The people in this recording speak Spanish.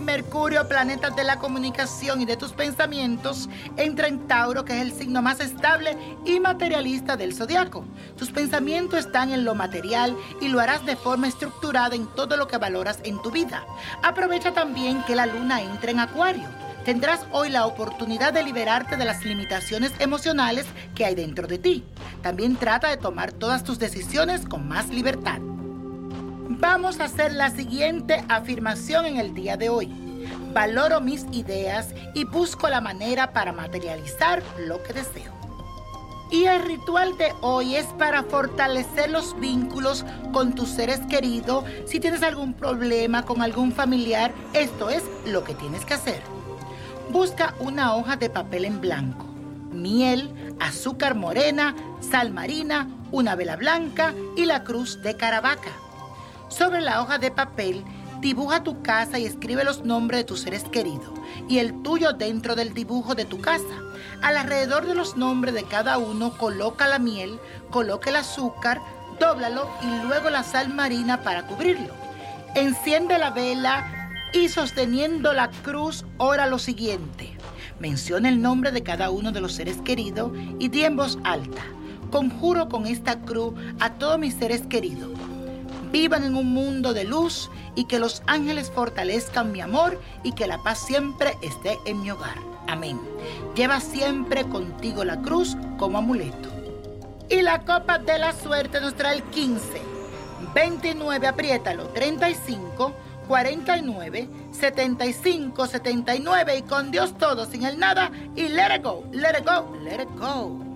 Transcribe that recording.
Mercurio, planetas de la comunicación y de tus pensamientos, entra en Tauro, que es el signo más estable y materialista del zodiaco. Tus pensamientos están en lo material y lo harás de forma estructurada en todo lo que valoras en tu vida. Aprovecha también que la luna entra en Acuario. Tendrás hoy la oportunidad de liberarte de las limitaciones emocionales que hay dentro de ti. También trata de tomar todas tus decisiones con más libertad. Vamos a hacer la siguiente afirmación en el día de hoy. Valoro mis ideas y busco la manera para materializar lo que deseo. Y el ritual de hoy es para fortalecer los vínculos con tus seres queridos. Si tienes algún problema con algún familiar, esto es lo que tienes que hacer. Busca una hoja de papel en blanco, miel, azúcar morena, sal marina, una vela blanca y la cruz de Caravaca. Sobre la hoja de papel, dibuja tu casa y escribe los nombres de tus seres queridos y el tuyo dentro del dibujo de tu casa. Alrededor de los nombres de cada uno coloca la miel, coloca el azúcar, dóblalo y luego la sal marina para cubrirlo. Enciende la vela y sosteniendo la cruz ora lo siguiente. Menciona el nombre de cada uno de los seres queridos y di en voz alta. Conjuro con esta cruz a todos mis seres queridos vivan en un mundo de luz y que los ángeles fortalezcan mi amor y que la paz siempre esté en mi hogar. Amén. Lleva siempre contigo la cruz como amuleto. Y la copa de la suerte nos trae el 15, 29, apriétalo, 35, 49, 75, 79 y con Dios todo, sin el nada y let it go, let it go, let it go.